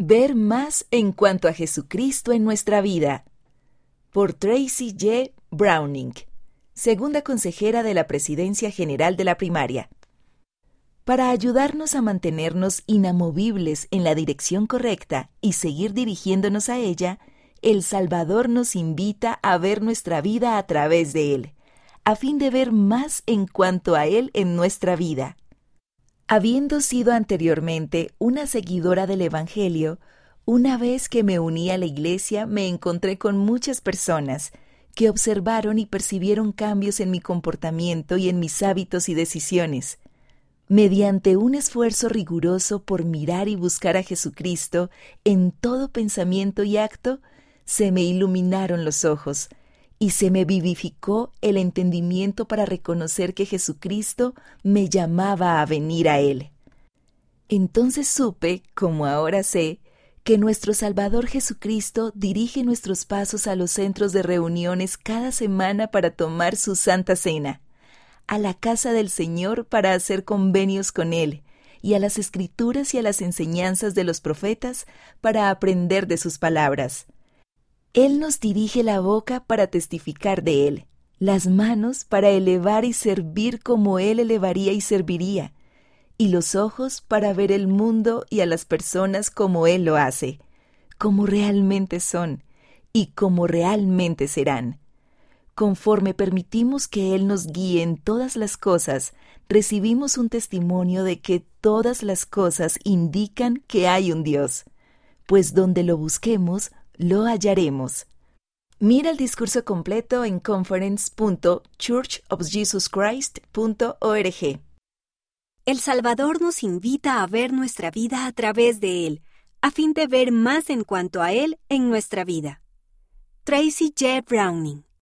Ver más en cuanto a Jesucristo en nuestra vida. Por Tracy J. Browning, segunda consejera de la Presidencia General de la Primaria. Para ayudarnos a mantenernos inamovibles en la dirección correcta y seguir dirigiéndonos a ella, el Salvador nos invita a ver nuestra vida a través de Él, a fin de ver más en cuanto a Él en nuestra vida. Habiendo sido anteriormente una seguidora del Evangelio, una vez que me uní a la iglesia me encontré con muchas personas que observaron y percibieron cambios en mi comportamiento y en mis hábitos y decisiones. Mediante un esfuerzo riguroso por mirar y buscar a Jesucristo en todo pensamiento y acto, se me iluminaron los ojos, y se me vivificó el entendimiento para reconocer que Jesucristo me llamaba a venir a Él. Entonces supe, como ahora sé, que nuestro Salvador Jesucristo dirige nuestros pasos a los centros de reuniones cada semana para tomar su Santa Cena, a la casa del Señor para hacer convenios con Él, y a las escrituras y a las enseñanzas de los profetas para aprender de sus palabras él nos dirige la boca para testificar de Él, las manos para elevar y servir como Él elevaría y serviría, y los ojos para ver el mundo y a las personas como Él lo hace, como realmente son y como realmente serán. Conforme permitimos que Él nos guíe en todas las cosas, recibimos un testimonio de que todas las cosas indican que hay un Dios, pues donde lo busquemos, lo hallaremos. Mira el discurso completo en conference.churchofjesuschrist.org. El Salvador nos invita a ver nuestra vida a través de Él, a fin de ver más en cuanto a Él en nuestra vida. Tracy J. Browning